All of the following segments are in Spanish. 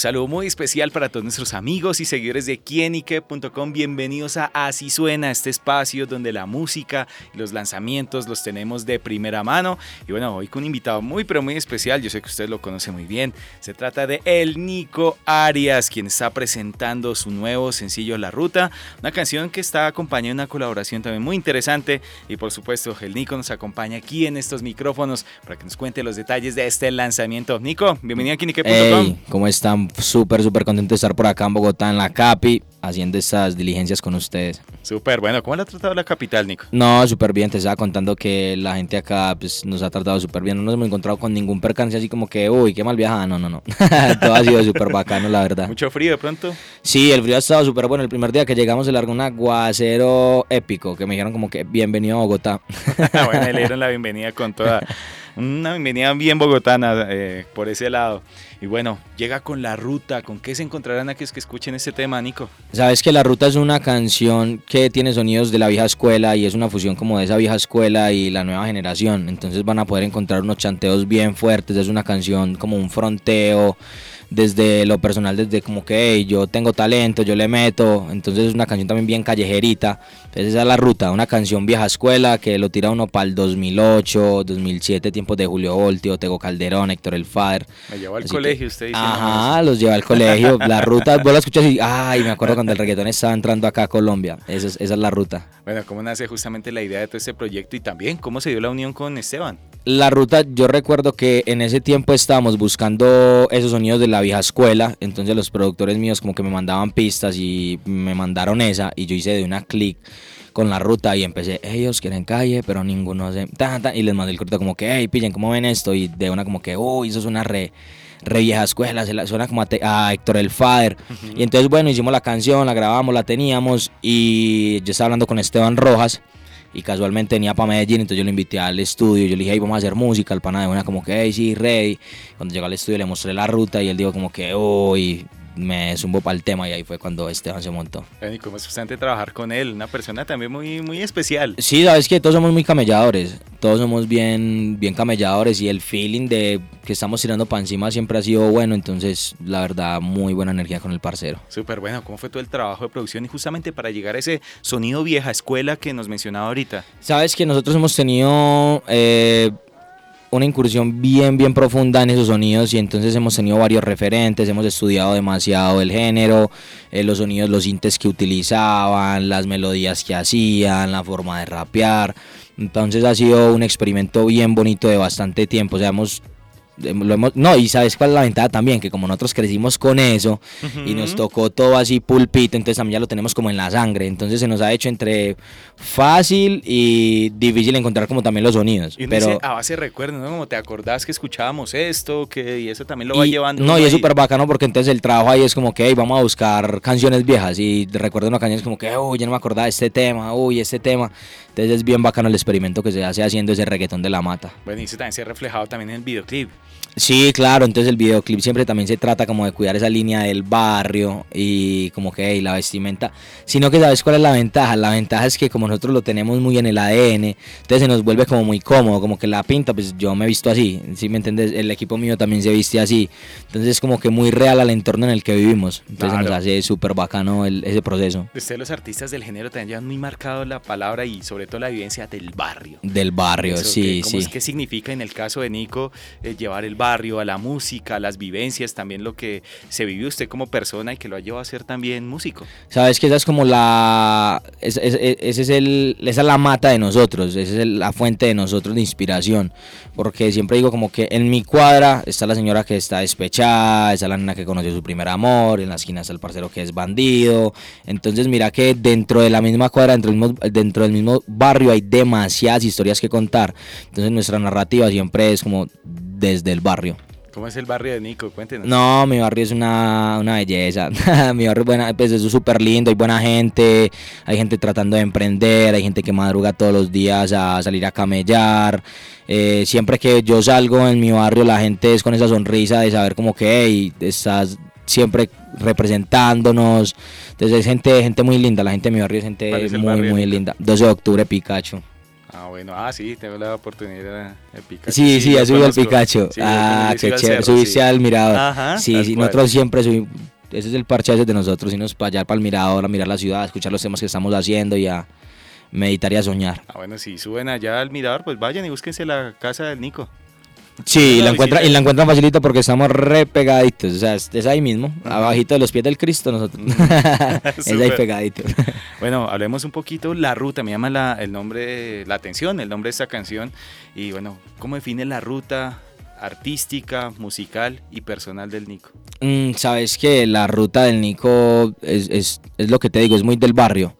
Un saludo muy especial para todos nuestros amigos y seguidores de quienique.com. Bienvenidos a Así Suena, este espacio donde la música y los lanzamientos los tenemos de primera mano. Y bueno, hoy con un invitado muy pero muy especial, yo sé que usted lo conoce muy bien. Se trata de el Nico Arias, quien está presentando su nuevo sencillo La Ruta, una canción que está acompañada de una colaboración también muy interesante. Y por supuesto, el Nico nos acompaña aquí en estos micrófonos para que nos cuente los detalles de este lanzamiento. Nico, bienvenido a quienique.com. Hey, ¿Cómo están? Súper, súper contento de estar por acá en Bogotá, en la CAPI, haciendo estas diligencias con ustedes. Súper, bueno, ¿cómo le ha tratado la capital, Nico? No, súper bien, te estaba contando que la gente acá pues, nos ha tratado súper bien, no nos hemos encontrado con ningún percance así como que, uy, qué mal viajada, no, no, no, todo ha sido súper bacano, la verdad. ¿Mucho frío de pronto? Sí, el frío ha estado súper bueno, el primer día que llegamos se largó un aguacero épico, que me dijeron como que bienvenido a Bogotá. bueno, le dieron la bienvenida con toda, una bienvenida bien bogotana eh, por ese lado. Y bueno, llega con la ruta, ¿con qué se encontrarán aquellos que escuchen este tema, Nico? Sabes que la ruta es una canción que tiene sonidos de la vieja escuela y es una fusión como de esa vieja escuela y la nueva generación. Entonces van a poder encontrar unos chanteos bien fuertes, es una canción como un fronteo desde lo personal, desde como que yo tengo talento, yo le meto, entonces es una canción también bien callejerita, entonces esa es la ruta, una canción vieja escuela que lo tira uno para el 2008, 2007, tiempos de Julio Voltio, Tego Calderón, Héctor El Fader. Me llevó al colegio usted dice. Ajá, los lleva al colegio, la ruta, vos la escuchas y, ay, me acuerdo cuando el reggaetón estaba entrando acá a Colombia, esa es, esa es la ruta. Bueno, ¿cómo nace justamente la idea de todo este proyecto y también cómo se dio la unión con Esteban? La ruta, yo recuerdo que en ese tiempo estábamos buscando esos sonidos de la vieja escuela, entonces los productores míos como que me mandaban pistas y me mandaron esa y yo hice de una clic con la ruta y empecé, ellos quieren calle, pero ninguno se... y les mandé el corto como que, hey, pillen, ¿cómo ven esto? Y de una como que, uy, eso es una re, re vieja escuela, suena como a, Héctor El Fader. Y entonces, bueno, hicimos la canción, la grabamos, la teníamos y yo estaba hablando con Esteban Rojas y casualmente venía para Medellín, entonces yo lo invité al estudio, yo le dije, hey, vamos a hacer música, el pana de una como que, hey, sí, ready. Cuando llegó al estudio le mostré la ruta y él dijo como que, uy, me zumbo para el tema y ahí fue cuando Esteban se montó. Y como es bastante trabajar con él, una persona también muy, muy especial. Sí, sabes que todos somos muy camelladores, todos somos bien, bien camelladores y el feeling de que estamos tirando para encima siempre ha sido bueno, entonces la verdad muy buena energía con el parcero. Súper bueno, ¿cómo fue todo el trabajo de producción y justamente para llegar a ese sonido vieja escuela que nos mencionaba ahorita? Sabes que nosotros hemos tenido... Eh, una incursión bien, bien profunda en esos sonidos y entonces hemos tenido varios referentes, hemos estudiado demasiado el género, eh, los sonidos, los sintes que utilizaban, las melodías que hacían, la forma de rapear. Entonces ha sido un experimento bien bonito de bastante tiempo. O sea, hemos no, y sabes cuál es la ventaja también, que como nosotros crecimos con eso y nos tocó todo así pulpito, entonces también ya lo tenemos como en la sangre, entonces se nos ha hecho entre fácil y difícil encontrar como también los sonidos. Y pero a base de recuerdos, ¿no? Como te acordás que escuchábamos esto, que y eso también lo va llevando. No, y es súper bacano porque entonces el trabajo ahí es como que vamos a buscar canciones viejas y recuerdo una canción es como que, uy, ya no me acordaba de este tema, uy, este tema. Entonces es bien bacano el experimento que se hace haciendo ese reggaetón de la mata. Bueno, y eso también se ha reflejado también en el videoclip. Sí, claro, entonces el videoclip siempre también se trata como de cuidar esa línea del barrio y como que hey, la vestimenta, sino que sabes cuál es la ventaja, la ventaja es que como nosotros lo tenemos muy en el ADN, entonces se nos vuelve como muy cómodo, como que la pinta, pues yo me he visto así, si me entiendes, el equipo mío también se viste así, entonces es como que muy real al entorno en el que vivimos, entonces nos hace súper bacano ese proceso. Ustedes los artistas del género también llevan muy marcado la palabra y sobre todo la vivencia del barrio. Del barrio, sí, sí. ¿Qué significa en el caso de Nico eh, llevar el barrio, a la música, a las vivencias, también lo que se vivió usted como persona y que lo ha llevado a ser también músico. Sabes que esa es como la, ese es, el, esa es la mata de nosotros, esa es la fuente de nosotros de inspiración, porque siempre digo como que en mi cuadra está la señora que está despechada, está la nena que conoció su primer amor, en la esquina está el parcero que es bandido, entonces mira que dentro de la misma cuadra, dentro del mismo, dentro del mismo barrio hay demasiadas historias que contar, entonces nuestra narrativa siempre es como desde el barrio. ¿Cómo es el barrio de Nico? Cuéntenos. No, mi barrio es una, una belleza. mi barrio es, buena, pues es súper lindo, hay buena gente, hay gente tratando de emprender, hay gente que madruga todos los días a salir a camellar. Eh, siempre que yo salgo en mi barrio, la gente es con esa sonrisa de saber como que hey, estás siempre representándonos. Entonces es gente, gente muy linda, la gente de mi barrio es gente muy, muy linda. 12 de octubre, Pikachu. Ah, bueno, ah, sí, tengo la oportunidad de Pikachu. Sí, sí, ha subido el Pikachu. ah, qué chévere, subirse al mirador. Ajá, sí, sí, nosotros siempre subimos, ese es el parche de nosotros, irnos para allá, para el mirador, a mirar la ciudad, a escuchar los temas que estamos haciendo y a meditar y a soñar. Ah, bueno, si suben allá al mirador, pues vayan y búsquense la casa del Nico. Sí, y la, encuentra, y la encuentran facilito porque estamos re pegaditos. O sea, es, ahí mismo, abajito de los pies del Cristo nosotros. es ahí pegadito. bueno, hablemos un poquito la ruta. Me llama la, el nombre, la atención, el nombre de esta canción. Y bueno, ¿cómo define la ruta artística, musical y personal del Nico? Mm, Sabes que la ruta del Nico es, es, es lo que te digo, es muy del barrio.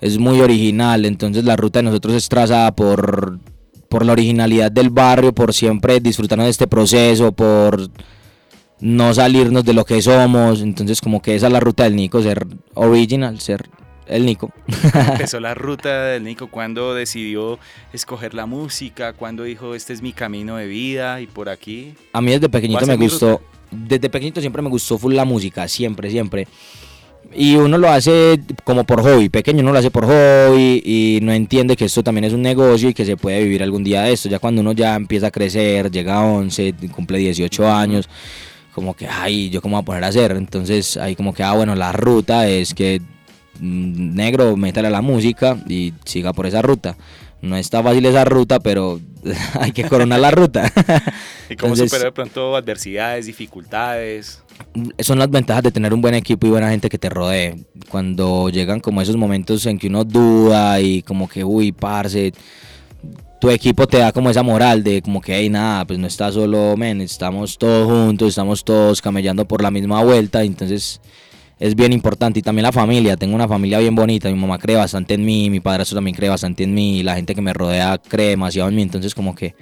Es muy original. Entonces la ruta de nosotros es trazada por por la originalidad del barrio, por siempre disfrutarnos de este proceso, por no salirnos de lo que somos. Entonces, como que esa es la ruta del Nico, ser original, ser el Nico. empezó la ruta del Nico? ¿Cuándo decidió escoger la música? ¿Cuándo dijo, este es mi camino de vida y por aquí? A mí desde pequeñito me gustó, desde pequeñito siempre me gustó full la música, siempre, siempre. Y uno lo hace como por hobby, pequeño uno lo hace por hobby y no entiende que esto también es un negocio y que se puede vivir algún día de esto. Ya cuando uno ya empieza a crecer, llega a 11, cumple 18 años, como que, ay, ¿yo cómo voy a poner a hacer? Entonces ahí como que, ah, bueno, la ruta es que mm, negro, métale a la música y siga por esa ruta. No está fácil esa ruta, pero hay que coronar la ruta. ¿Y cómo superar de pronto adversidades, dificultades? Son las ventajas de tener un buen equipo y buena gente que te rodee. Cuando llegan como esos momentos en que uno duda y como que, uy, parce, tu equipo te da como esa moral de como que, hey, nada, pues no está solo, men, estamos todos juntos, estamos todos camellando por la misma vuelta, entonces es bien importante. Y también la familia, tengo una familia bien bonita, mi mamá cree bastante en mí, mi padrastro también cree bastante en mí, y la gente que me rodea cree demasiado en mí, entonces como que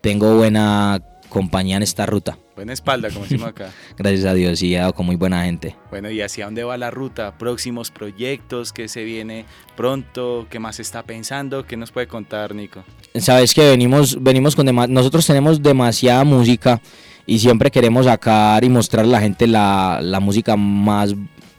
tengo buena compañía en esta ruta. Buena espalda, como decimos acá. Gracias a Dios, y he dado con muy buena gente. Bueno, ¿y hacia dónde va la ruta? ¿Próximos proyectos? ¿Qué se viene pronto? ¿Qué más está pensando? ¿Qué nos puede contar, Nico? Sabes que venimos, venimos con nosotros tenemos demasiada música y siempre queremos sacar y mostrar a la gente la, la música más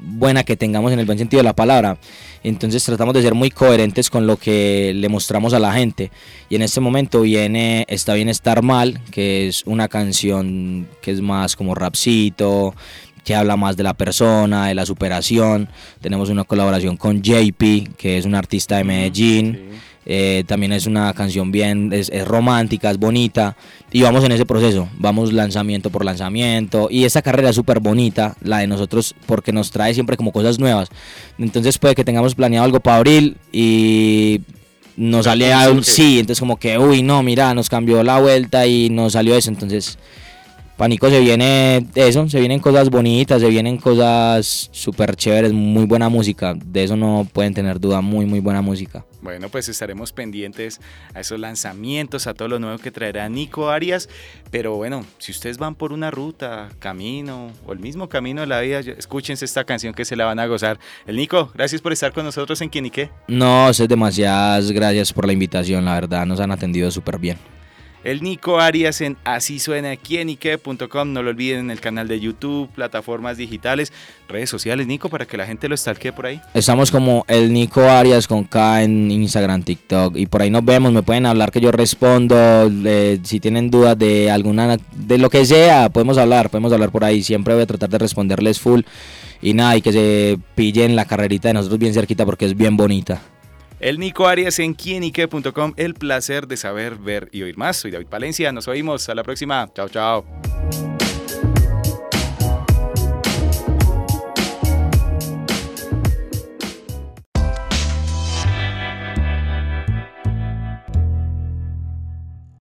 buena que tengamos en el buen sentido de la palabra. Entonces tratamos de ser muy coherentes con lo que le mostramos a la gente. Y en este momento viene Está bien estar mal, que es una canción que es más como rapcito, que habla más de la persona, de la superación. Tenemos una colaboración con JP, que es un artista de Medellín. Eh, también es una canción bien, es, romántica, es bonita. Y vamos en ese proceso, vamos lanzamiento por lanzamiento. Y esta carrera es súper bonita, la de nosotros, porque nos trae siempre como cosas nuevas. Entonces puede que tengamos planeado algo para abril y nos sale un sí. Entonces como que, uy, no, mira, nos cambió la vuelta y nos salió eso. Entonces Panico se viene eso, se vienen cosas bonitas, se vienen cosas súper chéveres, muy buena música, de eso no pueden tener duda, muy muy buena música. Bueno, pues estaremos pendientes a esos lanzamientos, a todo lo nuevo que traerá Nico Arias, pero bueno, si ustedes van por una ruta, camino o el mismo camino de la vida, escúchense esta canción que se la van a gozar. El Nico, gracias por estar con nosotros en Quienique. No, es demasiadas gracias por la invitación, la verdad, nos han atendido súper bien el Nico Arias en así suena aquí en Ike.com. No lo olviden en el canal de YouTube, plataformas digitales, redes sociales, Nico, para que la gente lo stalkee por ahí. Estamos como el Nico Arias con K en Instagram, TikTok y por ahí nos vemos. Me pueden hablar que yo respondo. si tienen dudas de alguna, de lo que sea, podemos hablar, podemos hablar por ahí. Siempre voy a tratar de responderles full. Y nada, y que se pillen la carrerita de nosotros bien cerquita porque es bien bonita. El Nico Arias en quienique.com. El placer de saber, ver y oír más. Soy David Palencia. Nos oímos. A la próxima. Chao, chao.